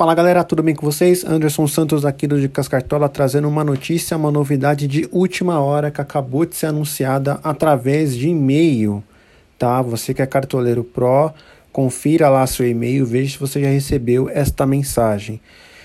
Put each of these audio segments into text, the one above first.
Fala galera, tudo bem com vocês? Anderson Santos aqui do Dicas Cartola trazendo uma notícia, uma novidade de última hora que acabou de ser anunciada através de e-mail, tá? Você que é cartoleiro pro, confira lá seu e-mail, veja se você já recebeu esta mensagem.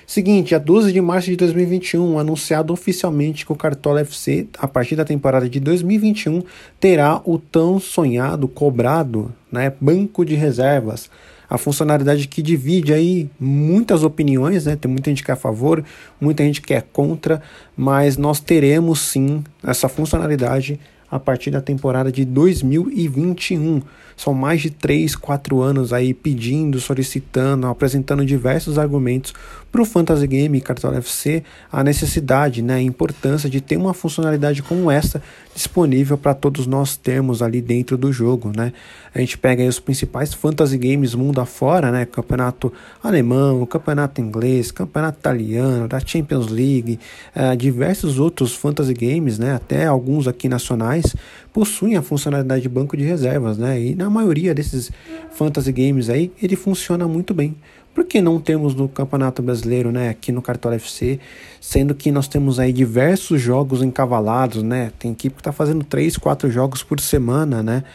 Seguinte, dia 12 de março de 2021, anunciado oficialmente que o Cartola FC, a partir da temporada de 2021, terá o tão sonhado, cobrado, né, banco de reservas a funcionalidade que divide aí muitas opiniões, né? Tem muita gente que é a favor, muita gente que é contra, mas nós teremos sim essa funcionalidade a partir da temporada de 2021. São mais de 3, 4 anos aí pedindo, solicitando, apresentando diversos argumentos para o Fantasy Game Cartola FC a necessidade, né, a importância de ter uma funcionalidade como essa disponível para todos nós termos ali dentro do jogo, né? A gente pega os principais fantasy games mundo afora, né? Campeonato alemão, campeonato inglês, campeonato italiano, da Champions League, uh, diversos outros fantasy games, né? Até alguns aqui nacionais possuem a funcionalidade de banco de reservas, né? E na maioria desses fantasy games aí ele funciona muito bem. Por que não temos no Campeonato Brasileiro, né, aqui no Cartola FC, sendo que nós temos aí diversos jogos encavalados, né? Tem equipe que está fazendo 3, 4 jogos por semana, né?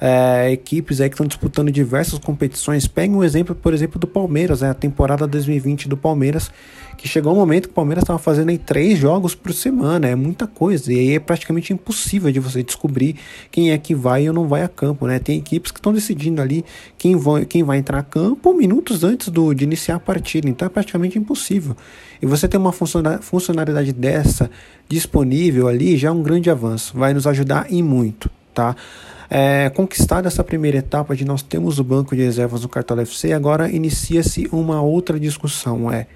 É, equipes aí que estão disputando diversas competições. Pega um exemplo, por exemplo, do Palmeiras, né? a temporada 2020 do Palmeiras, que chegou um momento que o Palmeiras estava fazendo aí três jogos por semana, é muita coisa, e aí é praticamente impossível de você descobrir quem é que vai ou não vai a campo, né? Tem equipes que estão decidindo ali quem vai, quem vai entrar a campo minutos antes do de iniciar a partida, então é praticamente impossível. E você ter uma funcionalidade dessa disponível ali já é um grande avanço, vai nos ajudar em muito, tá? É, conquistada essa primeira etapa de nós temos o banco de reservas no Cartola FC, agora inicia-se uma outra discussão, é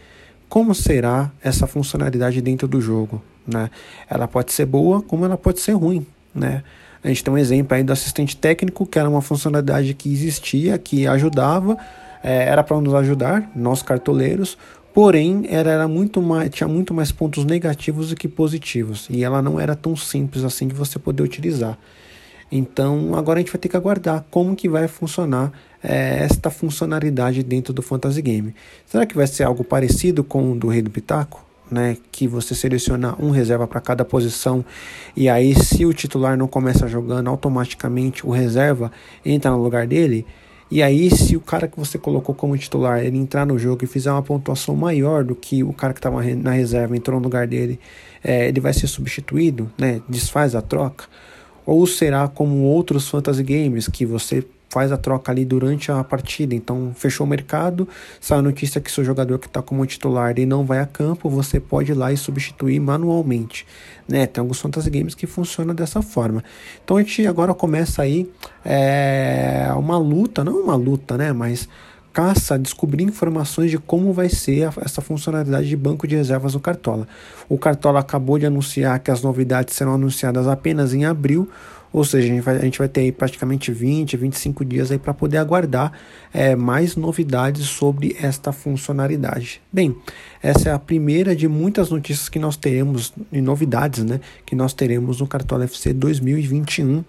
como será essa funcionalidade dentro do jogo, né? Ela pode ser boa, como ela pode ser ruim, né? A gente tem um exemplo aí do assistente técnico, que era uma funcionalidade que existia, que ajudava, é, era para nos ajudar, nós cartoleiros, porém era, era muito mais, tinha muito mais pontos negativos do que positivos e ela não era tão simples assim de você poder utilizar. Então agora a gente vai ter que aguardar como que vai funcionar é, esta funcionalidade dentro do Fantasy Game. Será que vai ser algo parecido com o do Rei do Pitaco? Né, que você seleciona um reserva para cada posição e aí se o titular não começa jogando automaticamente o reserva entra no lugar dele e aí, se o cara que você colocou como titular ele entrar no jogo e fizer uma pontuação maior do que o cara que estava na reserva entrou no lugar dele, é, ele vai ser substituído, né? Desfaz a troca. Ou será como outros fantasy games que você faz a troca ali durante a partida. Então, fechou o mercado, sai a notícia que seu jogador que está como titular ele não vai a campo, você pode ir lá e substituir manualmente. Né? Tem alguns fantasy games que funcionam dessa forma. Então, a gente agora começa aí é, uma luta, não uma luta, né? Mas caça descobrir informações de como vai ser a, essa funcionalidade de banco de reservas no Cartola. O Cartola acabou de anunciar que as novidades serão anunciadas apenas em abril, ou seja, a gente vai, a gente vai ter praticamente 20, 25 dias aí para poder aguardar é, mais novidades sobre esta funcionalidade. Bem, essa é a primeira de muitas notícias que nós teremos, e novidades, né, que nós teremos no Cartola FC 2021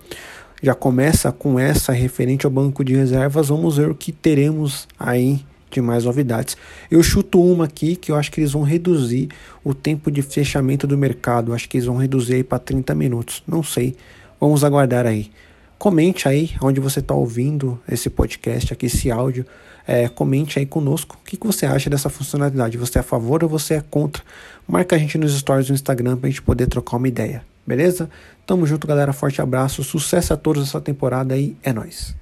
já começa com essa referente ao banco de reservas. Vamos ver o que teremos aí de mais novidades. Eu chuto uma aqui que eu acho que eles vão reduzir o tempo de fechamento do mercado. acho que eles vão reduzir aí para 30 minutos. Não sei. Vamos aguardar aí. Comente aí onde você está ouvindo esse podcast, aqui, esse áudio. É, comente aí conosco o que, que você acha dessa funcionalidade. Você é a favor ou você é contra? Marca a gente nos stories do Instagram para a gente poder trocar uma ideia. Beleza? Tamo junto, galera. Forte abraço. Sucesso a todos essa temporada aí. É nóis.